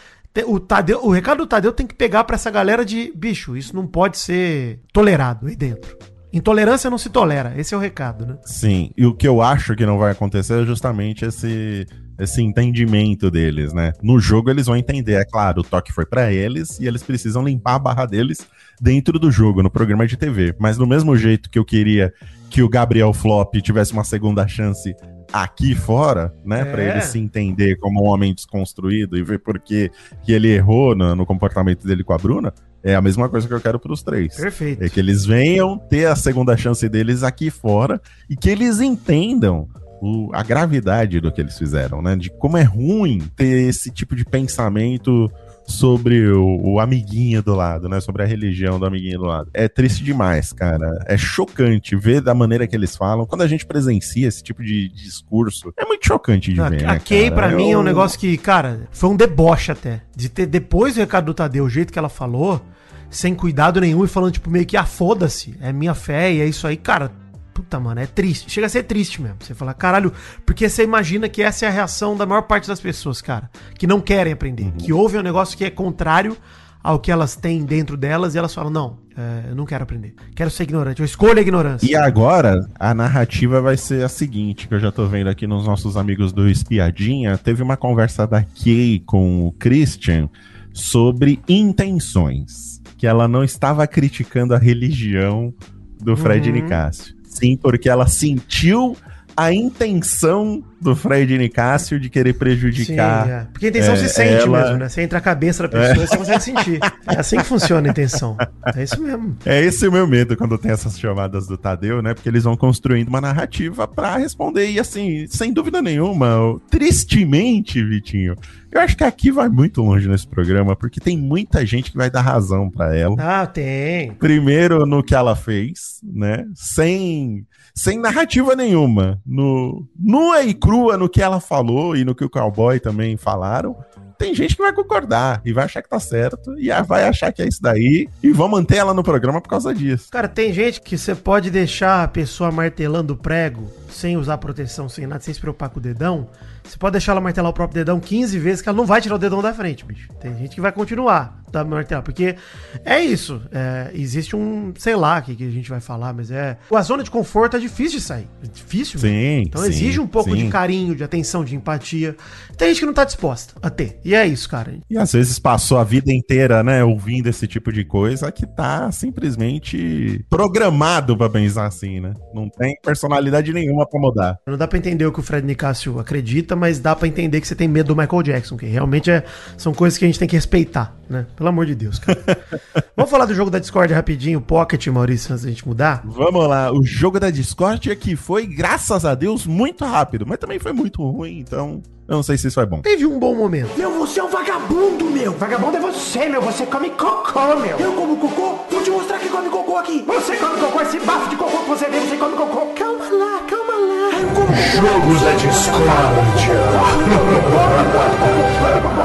O, Tadeu, o recado do Tadeu tem que pegar pra essa galera de bicho, isso não pode ser tolerado aí dentro. Intolerância não se tolera, esse é o recado, né? Sim, e o que eu acho que não vai acontecer é justamente esse, esse entendimento deles, né? No jogo eles vão entender, é claro, o toque foi pra eles e eles precisam limpar a barra deles dentro do jogo, no programa de TV. Mas do mesmo jeito que eu queria que o Gabriel Flop tivesse uma segunda chance aqui fora, né, Pra É. ele se entender como um homem desconstruído e ver por que ele errou no, no comportamento dele com a Bruna, é a mesma coisa que eu quero pros três. Perfeito. É que eles venham ter a segunda chance deles aqui fora e que eles entendam o- a gravidade do que eles fizeram, né? De como é ruim ter esse tipo de pensamento sobre o, o amiguinho do lado, né? Sobre a religião do amiguinho do lado. É triste demais, cara. É chocante ver da maneira que eles falam. Quando a gente presencia esse tipo de discurso, é muito chocante de A, ver. a né, Kay, pra mim, é um Eu- negócio que, cara, foi um deboche até. De ter, depois do recado do Tadeu, o jeito que ela falou, sem cuidado nenhum e falando, tipo, meio que, ah, foda-se, é minha fé e é isso aí. Cara, puta, mano, é triste. Chega a ser triste mesmo. Você fala, caralho, porque você imagina que essa é a reação da maior parte das pessoas, cara, que não querem aprender, Uhum. que ouvem um negócio que é contrário ao que elas têm dentro delas e elas falam, não, é, eu não quero aprender. Quero ser ignorante. Eu escolho a ignorância. E agora, a narrativa vai ser a seguinte, que eu já tô vendo aqui nos nossos amigos do Espiadinha, teve uma conversa da Kay com o Christian sobre intenções, que ela não estava criticando a religião do Fred Uhum. Nicásio. Sim, porque ela sentiu a intenção do Fred Nicásio de querer prejudicar Sim, é. Porque a intenção é, se sente ela- mesmo, né? Você entra a cabeça da pessoa e você consegue sentir. É assim que funciona a intenção. É isso mesmo. É esse o meu medo quando tem essas chamadas do Tadeu, né? Porque eles vão construindo uma narrativa pra responder. E assim, sem dúvida nenhuma, tristemente, Vitinho, eu acho que aqui vai muito longe nesse programa, porque tem muita gente que vai dar razão pra ela. Ah, tem. Primeiro no que ela fez, né? Sem, sem narrativa nenhuma. No, nua e crua no que ela falou e no que o cowboy também falaram. Tem gente que vai concordar e vai achar que tá certo e vai achar que é isso daí e vão manter ela no programa por causa disso. Cara, tem gente que você pode deixar a pessoa martelando o prego sem usar proteção, sem nada, sem se preocupar com o dedão. Você pode deixar ela martelar o próprio dedão 15 vezes que ela não vai tirar o dedão da frente, bicho. Tem gente que vai continuar a martelar, porque é isso. é, existe um, sei lá que, que a gente vai falar, mas é. A zona de conforto é difícil de sair. É difícil. Sim, Então sim, exige um pouco sim. de carinho, de atenção, de empatia. Tem gente que não tá disposta a ter. E é isso, cara. E às vezes passou a vida inteira, né, ouvindo esse tipo de coisa que tá simplesmente programado pra pensar assim, né? Não tem personalidade nenhuma pra mudar. Não dá pra entender o que o Fred Nicásio acredita, mas dá pra entender que você tem medo do Michael Jackson, que realmente é, são coisas que a gente tem que respeitar, né? Pelo amor de Deus, cara. Vamos falar do jogo da Discord rapidinho, Pocket, Maurício, antes da gente mudar? Vamos lá, o jogo da Discord aqui foi, graças a Deus, muito rápido, mas também foi muito ruim, então eu não sei se isso é bom. Teve um bom momento. Meu, você é um vagabundo, meu. Vagabundo é você, meu. Você come cocô, meu. Eu como cocô? Vou te mostrar que come cocô aqui. Você come cocô, esse bafo de cocô que você tem, você come cocô. Calma lá, calma lá. Eu como. Jogos da discórdia.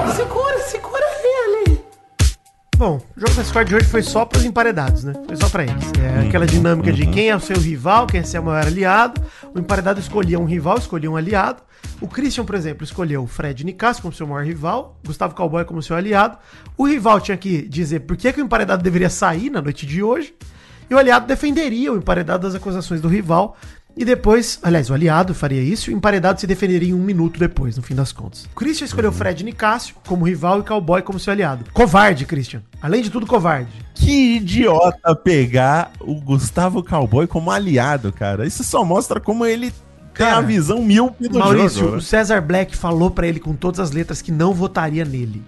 Segura. Bom, o jogo da Discord de hoje foi só pros emparedados, né? Foi só pra eles. É aquela dinâmica de quem é o seu rival, quem é seu maior aliado. O emparedado escolhia um rival, escolhia um aliado. O Christian, por exemplo, escolheu o Fred Nicasso como seu maior rival, Gustavo Cowboy como seu aliado. O rival tinha que dizer por que, que o emparedado deveria sair na noite de hoje. E o aliado defenderia o emparedado das acusações do rival. E depois, aliás, o aliado faria isso e o emparedado se defenderia em um minuto depois, no fim das contas. O Christian escolheu Fred Nicásio como rival e Cowboy como seu aliado. Covarde, Christian. Além de tudo, covarde. Que idiota pegar o Gustavo Cowboy como aliado, cara. Isso só mostra como ele tem Cara, a visão míope do Maurício, jogo. o né? César Black falou pra ele com todas as letras que não votaria nele.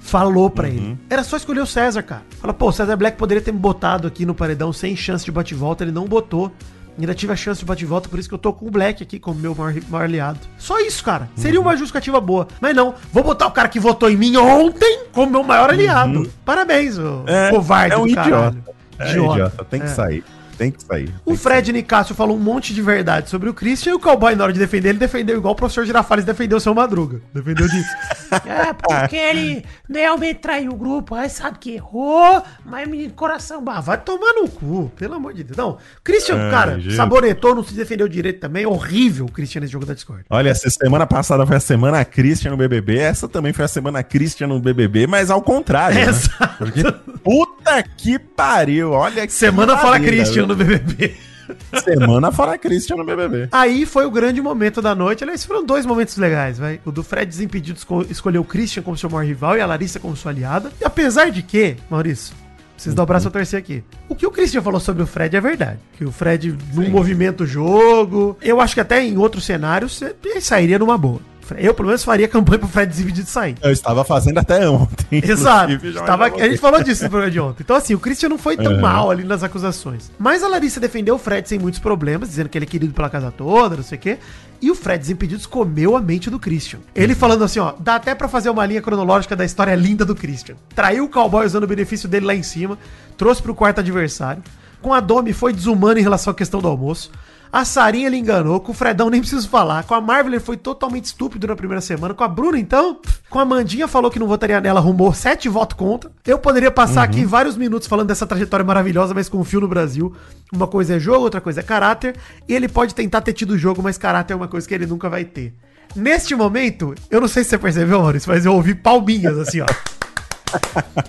falou pra ele. Era só escolher o César, cara. Fala, pô, o César Black poderia ter me botado aqui no paredão sem chance de bate-volta, ele não botou. Ainda tive a chance de bate-volta, por isso que eu tô com o Black aqui como meu maior, maior aliado. Só isso, cara. Seria uma justificativa boa. Mas não, vou botar o cara que votou em mim ontem como meu maior aliado. Parabéns, ô É, covarde é um idiota. É idiota. Tem que É. sair. Tem que sair. O Fred Nicásio falou um monte de verdade sobre o Christian e o cowboy, na hora de defender, ele defendeu igual o professor Girafales defendeu o seu Madruga. Defendeu disso. É, porque ele realmente traiu o grupo, aí sabe que errou, mas menino, coração ah, bafo. vai tomar no cu, pelo amor de Deus. Não, Christian, Ai, cara, gente. sabonetou, não se defendeu direito também. Horrível o Christian nesse jogo da Discord. Olha, essa semana passada foi a semana Christian no BBB, essa também foi a semana Christian no BBB, mas ao contrário. né? Exato. Porque, puta que pariu, olha que Semana fala Christian? No BBB. Semana fala Christian no BBB. Aí foi o grande momento da noite. Aliás, foram dois momentos legais, vai. O do Fred Desimpedido esco- escolheu o Christian como seu maior rival e a Larissa como sua aliada. E apesar de que, Maurício, preciso dar o braço a torcer aqui. O que o Christian falou sobre o Fred é verdade. Que o Fred não movimenta o jogo. Eu acho que até em outros cenários ele sairia numa boa. Eu, pelo menos, faria campanha pro Fred Desimpedido sair. Eu estava fazendo até ontem. Exato. Estava, a gente falou disso no programa de ontem. Então, assim, o Christian não foi tão Uhum. mal ali nas acusações. Mas a Larissa defendeu o Fred sem muitos problemas, dizendo que ele é querido pela casa toda, não sei o quê. E o Fred Desimpedidos comeu a mente do Christian. Ele Uhum. falando assim, ó, dá até pra fazer uma linha cronológica da história linda do Christian. Traiu o cowboy usando o benefício dele lá em cima, trouxe pro quarto adversário. Com a Domi foi desumano em relação à questão do almoço. A Sarinha ele enganou, com o Fredão nem preciso falar. Com a Marvel ele foi totalmente estúpido na primeira semana. Com a Bruna, então, com a Mandinha falou que não votaria nela, arrumou sete votos contra. Eu poderia passar aqui vários minutos falando dessa trajetória maravilhosa, mas confio no Brasil. Uma coisa é jogo, outra coisa é caráter. E ele pode tentar ter tido jogo, mas caráter é uma coisa que ele nunca vai ter. Neste momento, eu não sei se você percebeu, Maurício, mas eu ouvi palminhas assim, ó.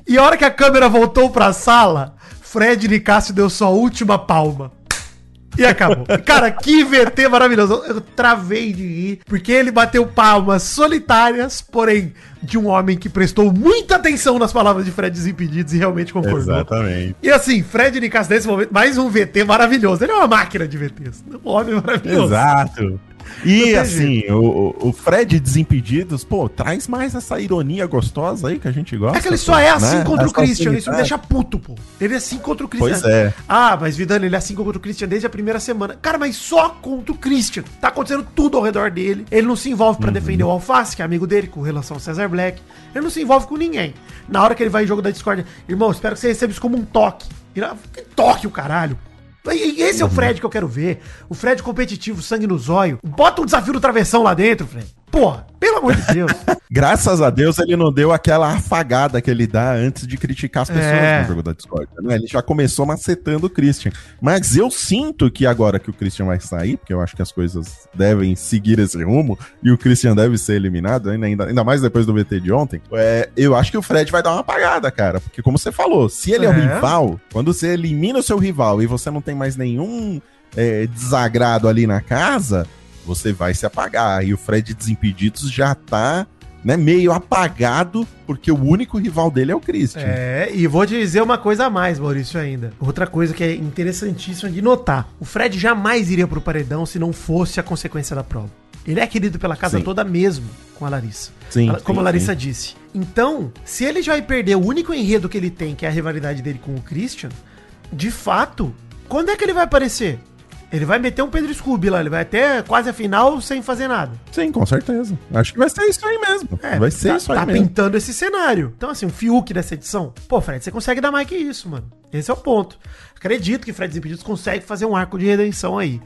E a hora que a câmera voltou pra sala, Fred Nicásio deu sua última palma. E acabou. Cara, que VT maravilhoso. Eu travei de rir, porque ele bateu palmas solitárias, porém, de um homem que prestou muita atenção nas palavras de Fred Desimpedidos e realmente concordou. Exatamente. E assim, Fred Nicásio, nesse momento, mais um VT maravilhoso. Ele é uma máquina de VTs. Um homem maravilhoso. Exato. E assim, o, o- o Fred Desimpedidos, pô, traz mais essa ironia gostosa aí que a gente gosta. É que ele só é assim né? contra o Essa Christian, isso me deixa puto, pô. Ele é assim contra o Christian. Pois é. Ah, mas Vidano, ele é assim contra o Christian desde a primeira semana. Cara, mas só contra o Christian. Tá acontecendo tudo ao redor dele. Ele não se envolve Uhum. pra defender o Alface, que é amigo dele, com relação ao Cesar Black. Ele não se envolve com ninguém. Na hora que ele vai em jogo da Discord, irmão, espero que você receba isso como um toque. "Ah, que toque o caralho. E esse é o Fred que eu quero ver. O Fred competitivo, sangue no zóio. Bota um desafio do travessão lá dentro, Fred. Porra, pelo amor de Deus. Graças a Deus ele não deu aquela afagada que ele dá antes de criticar as pessoas É. no jogo da Discord. Né? Ele já começou macetando o Christian. Mas eu sinto que agora que o Christian vai sair, porque eu acho que as coisas devem seguir esse rumo, e o Christian deve ser eliminado, ainda, ainda, mais depois do VT de ontem, é, eu acho que o Fred vai dar uma apagada, cara. Porque como você falou, se ele é, o É. rival, quando você elimina o seu rival e você não tem mais nenhum é, desagrado ali na casa, você vai se apagar. E o Fred Desimpedidos já tá né, meio apagado, porque o único rival dele é o Christian. É, e vou te dizer uma coisa a mais, Maurício, ainda. Outra coisa que é interessantíssima de notar. O Fred jamais iria pro paredão se não fosse a consequência da prova. Ele é querido pela casa Sim. toda mesmo com a Larissa. Sim, Ela- como sim, a Larissa sim. disse. Então, se ele já vai perder o único enredo que ele tem, que é a rivalidade dele com o Christian, de fato, quando é que ele vai aparecer? Ele vai meter um Pedro Scooby lá, ele vai até quase a final sem fazer nada. Sim, com certeza. Acho que vai ser isso aí mesmo. vai ser tá, isso aí tá mesmo. pintando esse cenário. Então, assim, o Fiuk dessa edição. Pô, Fred, você consegue dar mais que isso, mano. Esse é o ponto. Acredito que Fred Desimpedidos consegue fazer um arco de redenção aí.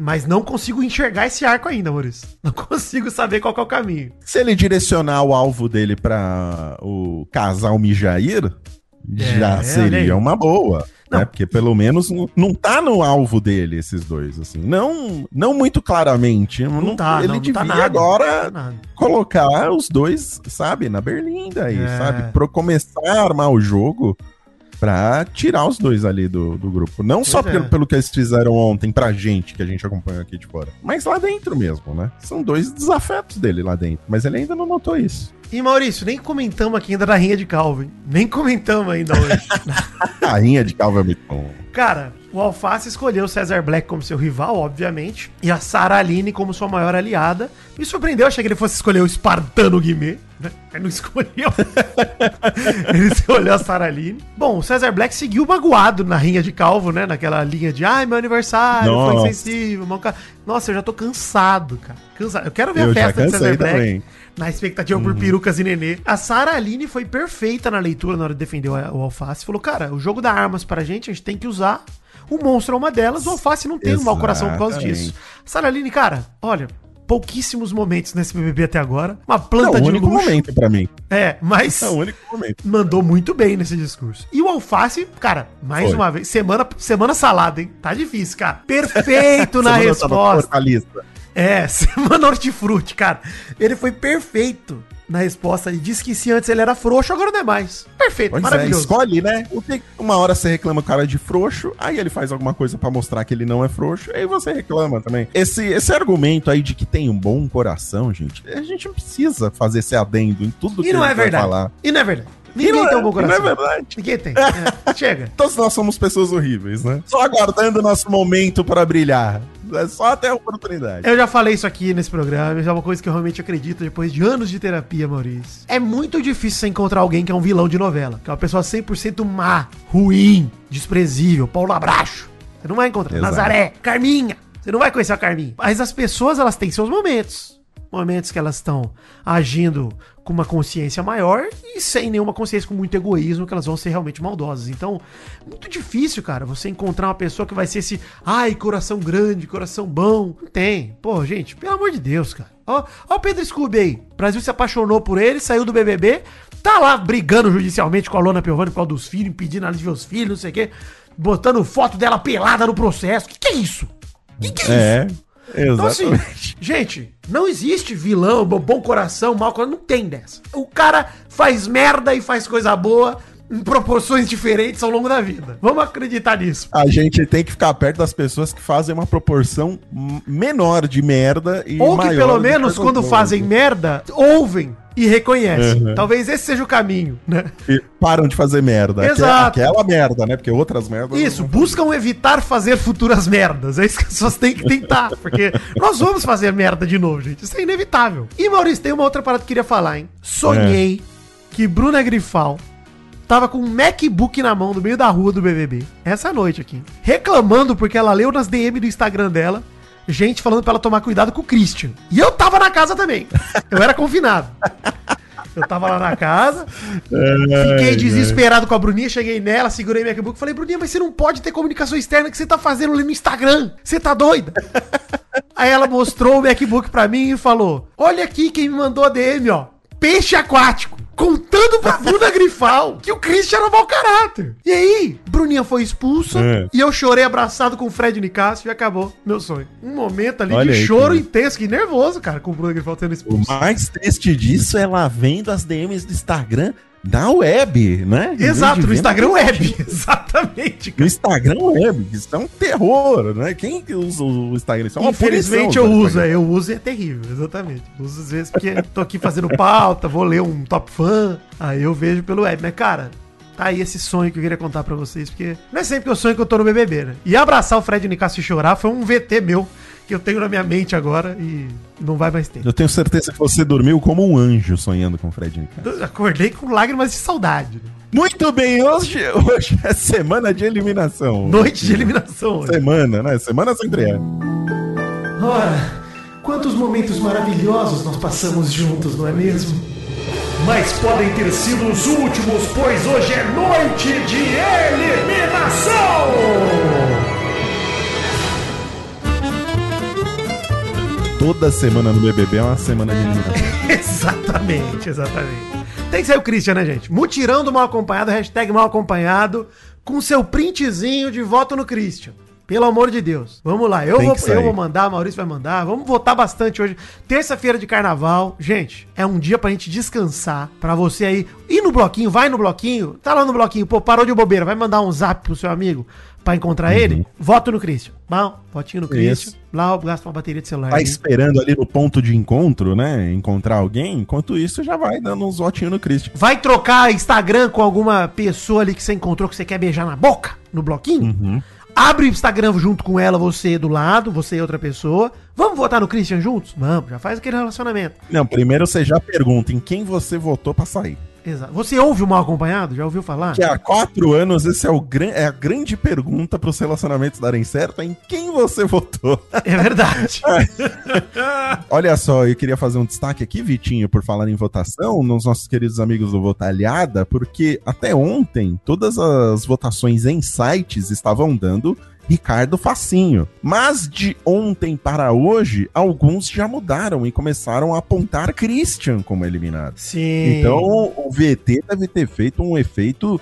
Mas não consigo enxergar esse arco ainda, Maurício. Não consigo saber qual é o caminho. Se ele direcionar o alvo dele pra o casal Mijair, já É, aí. seria uma boa. Não. Né? Porque pelo menos não, não tá no alvo dele esses dois, assim. Não, não muito claramente. Não, tá, ele não, não devia tá nada, agora não tá colocar os dois, sabe, na berlinda aí, É. sabe? Pra começar a armar o jogo pra tirar os dois ali do, do grupo. Não só é. pelo, pelo que eles fizeram ontem pra gente, que a gente acompanhou aqui de fora, mas lá dentro mesmo, né? São dois desafetos dele lá dentro, mas ele ainda não notou isso. E Maurício, nem comentamos aqui ainda da Rinha de Calvin. Nem comentamos ainda hoje. A rinha de Calvin é muito bom. Cara, o Alface escolheu o Cesar Black como seu rival, obviamente, e a Sara Aline como sua maior aliada. Me surpreendeu, achei que ele fosse escolher o espartano Guimê. Né? Ele não escolheu. ele escolheu a Saraline. Bom, o Cesar Black seguiu magoado na rinha de calvo, né? Naquela linha de, ai, meu aniversário, foi Nossa. insensível. mão ca-" Nossa, eu já tô cansado, cara. Cansado. Eu quero ver Eu a festa de Cesar Black. também. Uhum. Na expectativa por perucas e nenê. A Sara Aline foi perfeita na leitura na hora de defender o, Alface. Falou, cara, o jogo dá armas pra gente, a gente tem que usar. O monstro é uma delas, o Alface não tem um mau coração por causa Exatamente. disso. Sara Aline, cara, olha, pouquíssimos momentos nesse BBB até agora. Uma planta Não, o de único luxo. momento pra mim. É, mas É o único momento. mandou muito bem nesse discurso. E o Alface, cara, mais Foi. uma vez, semana, semana salada, hein? Tá difícil, cara. Perfeito na resposta. É, semana hortifruti, cara. Ele foi perfeito na resposta. Ele disse que se antes ele era frouxo, agora não é mais. Perfeito, Pois é, maravilhoso. escolhe, né? Que- Uma hora você reclama o cara de frouxo, aí ele faz alguma coisa pra mostrar que ele não é frouxo, aí você reclama também. Esse, esse argumento aí de que tem um bom coração, gente, a gente não precisa fazer esse adendo em tudo e não a é verdade. falar. E não é verdade. Ninguém não tem é- um bom coração. Não é verdade. Ninguém tem. É, Chega. Todos nós somos pessoas horríveis, né? Só aguardando o nosso momento para brilhar. É só até a oportunidade. Eu já falei isso aqui nesse programa, isso é uma coisa que eu realmente acredito depois de anos de terapia, Maurício. É muito difícil você encontrar alguém que é um vilão de novela, que é uma pessoa 100% má, ruim, desprezível, Paulo Abraço. Você não vai encontrar. Exato. Nazaré, Carminha. Você não vai conhecer a Carminha. Mas as pessoas, elas têm seus momentos. Momentos que elas estão agindo com uma consciência maior e sem nenhuma consciência, com muito egoísmo, que elas vão ser realmente maldosas. Então, muito difícil, cara, você encontrar uma pessoa que vai ser esse, ai, coração grande, coração bom. Não tem. Pô, gente, pelo amor de Deus, cara. Ó, ó o Pedro Scooby aí. O Brasil se apaixonou por ele, saiu do BBB, tá lá brigando judicialmente com a Lona Piovani por causa dos filhos, impedindo ela de ver os filhos, não sei o quê, botando foto dela pelada no processo. Que que é isso? Que que é isso? É, Então, assim, exatamente. gente, não existe vilão, bo- bom coração, mau coração, não tem dessa. O cara faz merda e faz coisa boa em proporções diferentes ao longo da vida. Vamos acreditar nisso. A gente tem que ficar perto das pessoas que fazem uma proporção menor de merda e Ou que pelo menos quando fazem merda, ouvem e reconhecem. Uhum. Talvez esse seja o caminho, né? E param de fazer merda. Exato. Aquela merda, né? Porque outras merdas. Isso, buscam evitar fazer futuras merdas. É isso que as pessoas têm que tentar. Porque nós vamos fazer merda de novo, gente. Isso é inevitável. E Maurício, tem uma outra parada que eu queria falar, hein? Sonhei que Bruna Grifal tava com um MacBook na mão no meio da rua do BBB. Essa noite aqui. Reclamando porque ela leu nas DM do Instagram dela. Gente falando pra ela tomar cuidado com o Christian. E eu tava na casa também. Eu era confinado. Eu tava lá na casa, Fiquei desesperado com a Bruninha, cheguei nela, segurei minha MacBook e falei, Bruninha, mas você não pode ter comunicação externa que você tá fazendo ali no Instagram. Você tá doida? Aí ela mostrou o MacBook pra mim e falou: Olha aqui quem me mandou a DM, ó. Peixe aquático. Contando pra Bruna Grifal que o Christian era mau caráter. E aí, Bruninha foi expulsa É. e eu chorei abraçado com o Fred Nicásio e acabou meu sonho. Um momento ali Olha de aí, choro que- intenso, que nervoso, cara, com o Bruna Grifal sendo O expulso. mais triste disso é ela vendo as DMs do Instagram na web, né? Exato, no Instagram Web. Exatamente, No Instagram web. Isso é um terror, né? Quem que usa o Instagram? Isso é uma Infelizmente eu uso, é, eu uso e é terrível, exatamente. Uso às vezes porque tô aqui fazendo pauta, vou ler um top fã, aí eu vejo pelo web. Mas, cara, tá aí esse sonho que eu queria contar pra vocês, porque não é sempre que eu sonho que eu tô no BBB, né? E abraçar o Fred Nicasso e chorar foi um VT meu que eu tenho na minha mente agora e não vai mais ter. Eu tenho certeza que você dormiu como um anjo sonhando com o Fred Nicasso. Eu Acordei com lágrimas de saudade. né? Muito bem, hoje, hoje é semana de eliminação. Noite de eliminação hoje. Semana, né? Semana sempre é. Ora, quantos momentos maravilhosos nós passamos juntos, não é mesmo? Mas podem ter sido os últimos, pois hoje é noite de eliminação! Toda semana no BBB é uma semana de eliminação. exatamente, exatamente. Tem que ser o Christian, né, gente? Mutirão do mal acompanhado, hashtag mal acompanhado, com seu printzinho de voto no Christian. Pelo amor de Deus. Vamos lá. Eu, Tem vou, eu vou mandar, Maurício vai mandar. Vamos votar bastante hoje. Terça-feira de carnaval. Gente, é um dia pra gente descansar. Pra você aí ir no bloquinho, vai no bloquinho. Tá lá no bloquinho, pô, parou de bobeira. Vai mandar um zap pro seu amigo pra encontrar ele. Voto no Christian. Bom, votinho no Christian. Uhum. Isso. Lá eu gasto uma bateria de celular. Tá esperando ali no ponto de encontro, né? Encontrar alguém. Enquanto isso, já vai dando uns votinhos no Christian. Vai trocar Instagram com alguma pessoa ali que você encontrou que você quer beijar na boca, no bloquinho? Abre o Instagram junto com ela, você do lado, você e outra pessoa. Vamos votar no Christian juntos? Vamos, já faz aquele relacionamento. Não, primeiro você já pergunta em quem você votou pra sair. Exato. Você ouve o mal acompanhado? Já ouviu falar? Que há quatro anos, esse é, o gran... é a grande pergunta para os relacionamentos darem certo, é em quem você votou. É verdade. Olha só, eu queria fazer um destaque aqui, Vitinho, por falar em votação, nos nossos queridos amigos do Votalhada, porque até ontem todas as votações em sites estavam dando Ricardo Facinho. Mas de ontem para hoje, alguns já mudaram e começaram a apontar Christian como eliminado. Sim. Então o VT deve ter feito um efeito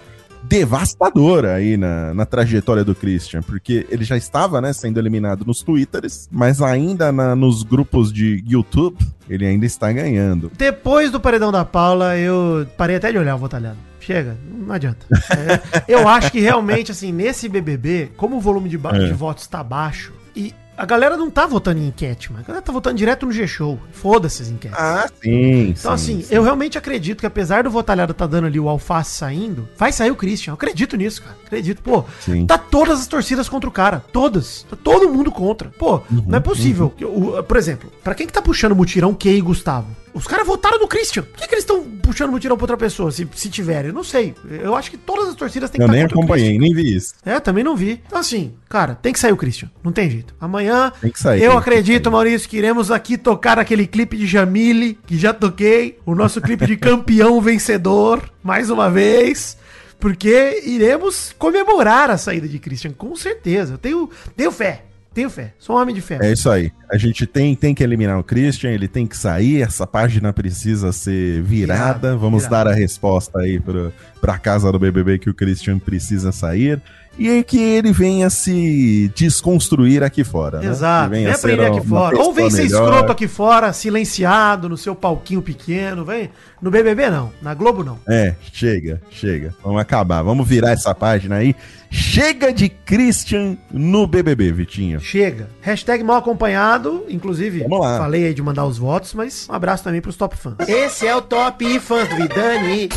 devastador aí na, na trajetória do Christian, porque ele já estava, né, sendo eliminado nos Twitters, mas ainda na- nos grupos de YouTube, ele ainda está ganhando. Depois do paredão da Paula, eu parei até de olhar o votalhado. Chega, não adianta. É, eu acho que realmente, assim, nesse BBB, como o volume de, É. de votos tá baixo, e a galera não tá votando em enquete, mas a galera tá votando direto no G-Show. Foda-se as enquetes. Ah, sim. Então, assim, eu realmente acredito que apesar do Votalhado tá dando ali o alface saindo, vai sair o Christian. Eu acredito nisso, cara. Acredito. Pô, Sim. tá todas as torcidas contra o cara. Todas. Tá todo mundo contra. Pô, não é possível. que o- Por exemplo, pra quem que tá puxando o mutirão, Kay e Gustavo? Os caras votaram no Christian. Por que, que eles estão puxando o mutirão pra outra pessoa, se, se tiverem? Eu não sei. Eu acho que todas as torcidas têm Eu que nem contra o acompanhei, nem vi isso. é, também não vi. Então, assim, cara, tem que sair o Christian. Não tem jeito. Amanhã, Tem que sair, eu tem que acredito, sair. Maurício, que iremos aqui tocar aquele clipe de Jamile, que já toquei. O nosso clipe de campeão vencedor, mais uma vez. Porque iremos comemorar a saída de Christian, com certeza. Eu tenho, tenho fé. Tenho fé. Sou um homem de fé. É isso aí. A gente tem, tem que eliminar o Christian, ele tem que sair, essa página precisa ser virada. Virada, Vamos virada. dar a resposta aí pra, pra casa do BBB que o Christian precisa sair. E aí que ele venha se desconstruir aqui fora. né? Exato. Vem aprender aqui fora. Ou vem ser melhor. escroto aqui fora, silenciado, no seu palquinho pequeno. Vem. No BBB, não. Na Globo, não. É, chega, chega. Vamos acabar. Vamos virar essa página aí. Chega de Christian no BBB, Vitinho. Chega. Hashtag mal acompanhado. Inclusive, Vamos lá. falei aí de mandar os votos, mas um abraço também pros top fãs. Esse é o top fãs do Vidani.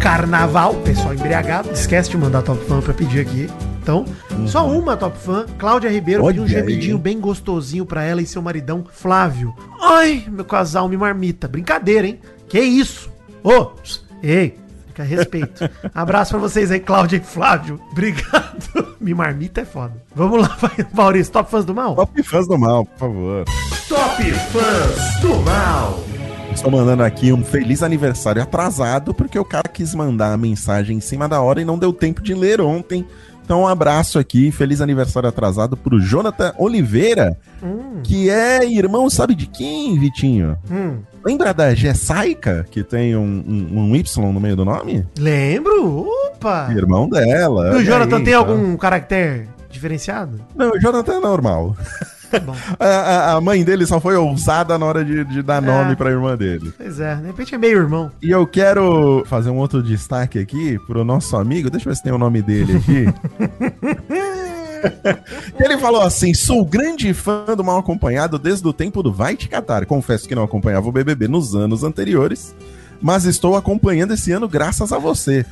Carnaval, pessoal embriagado. Esquece de mandar top fã pra pedir aqui. Então, só uma top fã, Cláudia Ribeiro, pediu um aí, gemidinho hein? bem gostosinho pra ela e seu maridão Flávio. Ai, meu casal me marmita. Brincadeira, hein? Que isso? Ô, ps, ei, fica a respeito. Abraço pra vocês aí, Cláudia e Flávio. Obrigado. Me marmita é foda. Vamos lá, Maurício, top fãs do mal? Top fãs do mal, por favor. Top Fãs do Mal. Estou mandando aqui um feliz aniversário atrasado, porque o cara quis mandar a mensagem em cima da hora e não deu tempo de ler ontem. Então, um abraço aqui, feliz aniversário atrasado pro Jonathan Oliveira, que é irmão, sabe de quem, Vitinho? Hum, Lembra da Jessaica, que tem um, um- um Y no meio do nome? lembro? Opa! Irmão dela. E o Jonathan aí, tem tá? algum caractere diferenciado? Não, o Jonathan é normal. A- a mãe dele só foi ousada na hora de, de dar É. nome pra irmã dele. Pois é, de repente é meio irmão. E eu quero fazer um outro destaque aqui pro nosso amigo. Deixa eu ver se tem o nome dele aqui. Ele falou assim: sou grande fã do Mal Acompanhado desde o tempo do Vai Te Catar. Confesso que não acompanhava o BBB nos anos anteriores, mas estou acompanhando esse ano graças a você.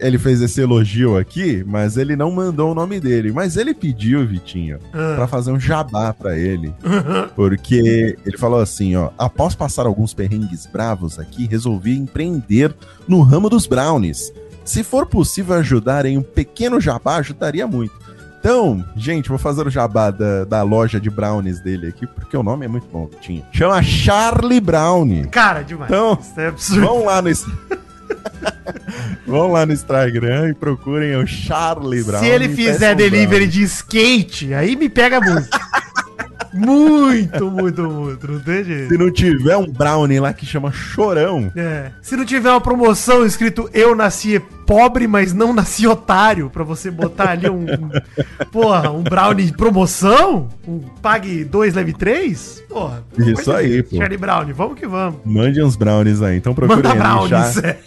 Ele fez esse elogio aqui, mas ele não mandou o nome dele. Mas ele pediu, Vitinho, pra fazer um jabá pra ele. Porque ele falou assim, ó, após passar alguns perrengues bravos aqui, resolvi empreender no ramo dos brownies. Se for possível ajudar em um pequeno jabá, ajudaria muito. Então, gente, vou fazer o jabá da, da loja de brownies dele aqui, porque o nome é muito bom, Vitinho. Chama Charlie Brownie. Cara, demais. Então, é. Vão lá no Vão lá no Instagram e procurem o Charlie Brown. Se ele fizer delivery de skate, aí me pega muito. muito, muito, muito. Não tem jeito. Se não tiver um brownie lá que chama Chorão, É. Se não tiver uma promoção escrito Eu nasci pobre, mas não nasci otário, pra você botar ali um. Porra, um brownie de promoção? Um pague 2, leve 3? Porra. Isso aí, pô. Charlie Brownie, vamos que vamos. mande uns brownies aí. Então procurem Manda aí, brownies. É.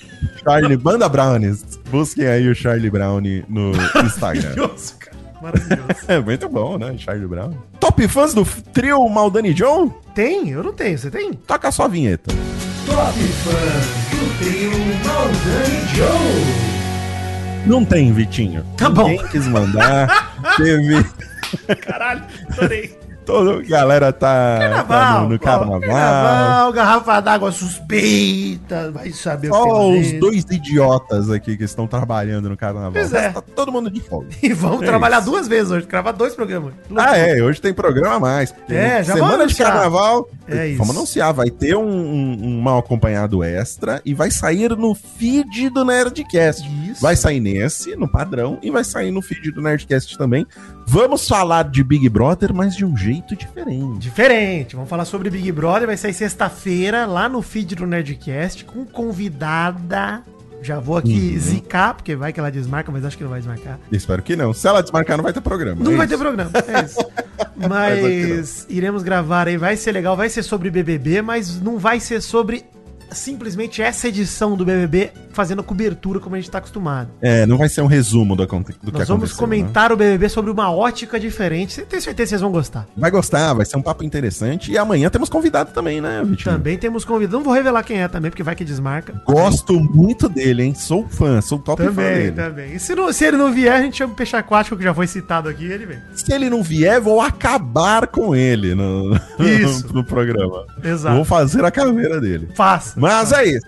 Charlie, manda brownies. Busquem aí o Charlie Brownie no Instagram. Maravilhoso, é muito bom, né? Charlie Brown. Top fãs do trio Maldani John? tem? Eu não tenho. Você tem? Toca a sua vinheta. Top Fãs do trio Maldani Joe. Não tem, Vitinho. Tá bom. Ninguém quis mandar. Teve. Caralho, adorei. Toda a galera tá, tá no, no carnaval. Carnaval, garrafa d'água suspeita, vai saber Só o que os tem. dois idiotas aqui que estão trabalhando no carnaval. Pois é. Tá todo mundo de folga. E vamos É trabalhar isso. duas vezes hoje, gravar dois programas. Ah, é, hoje tem programa a mais. É, já Semana de carnaval. É isso. Vamos anunciar, vai ter um, um- um mal acompanhado extra e vai sair no feed do Nerdcast. Isso. Vai sair nesse, no padrão, e vai sair no feed do Nerdcast também. Vamos falar de Big Brother, mas de um jeito diferente. Diferente, vamos falar sobre Big Brother, vai sair sexta-feira lá no feed do Nerdcast com convidada. Já vou aqui Uhum. zicar, porque vai que ela desmarca, mas acho que não vai desmarcar. Espero que não. Se ela desmarcar, não vai ter programa. Não é vai isso. ter programa, é isso. Mas iremos gravar aí, vai ser legal, vai ser sobre BBB, mas não vai ser sobre simplesmente essa edição do BBB fazendo cobertura como a gente tá acostumado. É, não vai ser um resumo do, do que Nós vamos aconteceu, né? comentar o BBB sobre uma ótica diferente. Tem certeza que vocês vão gostar. Vai gostar, vai ser um papo interessante. E amanhã temos convidado também, né, Vitinho? Também temos convidado. Não vou revelar quem é também, porque vai que desmarca. Gosto muito dele, hein? Sou fã, sou top fã Também, dele. também. E se, não- se ele não vier, a gente chama o peixe aquático, que já foi citado aqui, ele vem. Se ele não vier, vou acabar com ele no, Isso. no programa. Exato. Vou fazer a caveira dele. Faça. Mas é isso.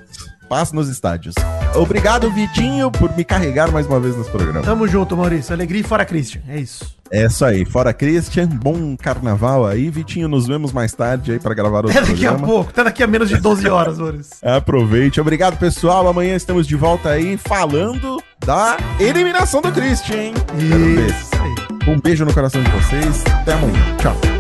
Passo nos estádios. Obrigado, Vitinho, por me carregar mais uma vez nesse programa. Tamo junto, Maurício. Alegria e fora Christian. É isso. É isso aí. Fora Christian, bom carnaval aí. Vitinho, nos vemos mais tarde aí pra gravar outro Até daqui a programa. pouco. Até daqui a menos de 12 horas, Maurício. Aproveite. Obrigado, pessoal. Amanhã estamos de volta aí falando da eliminação do Christian, hein? Isso aí. Um beijo no coração de vocês. Até amanhã. Tchau.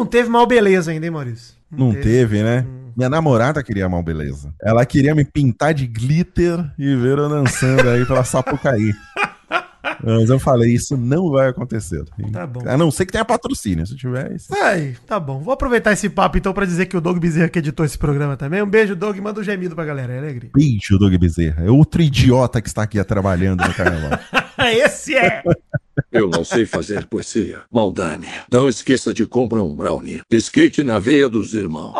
Não teve mal beleza ainda, hein, Maurício? Não teve, né? Minha namorada queria mal beleza. Ela queria me pintar de glitter e ver eu dançando aí pela Sapucaí. Mas eu falei, isso não vai acontecer. Tá bom. A não ser que tenha patrocínio. Se tiver, isso. Aí, tá bom. Vou aproveitar esse papo então pra dizer que o Doug Bezerra que editou esse programa também. Um beijo, Doug. Manda um gemido pra galera. É alegria. Beijo, Doug Bezerra. É outro idiota que está aqui trabalhando no carnaval. esse é! Eu não sei fazer poesia. Maldane, não esqueça de comprar um brownie. Skate na veia dos irmãos.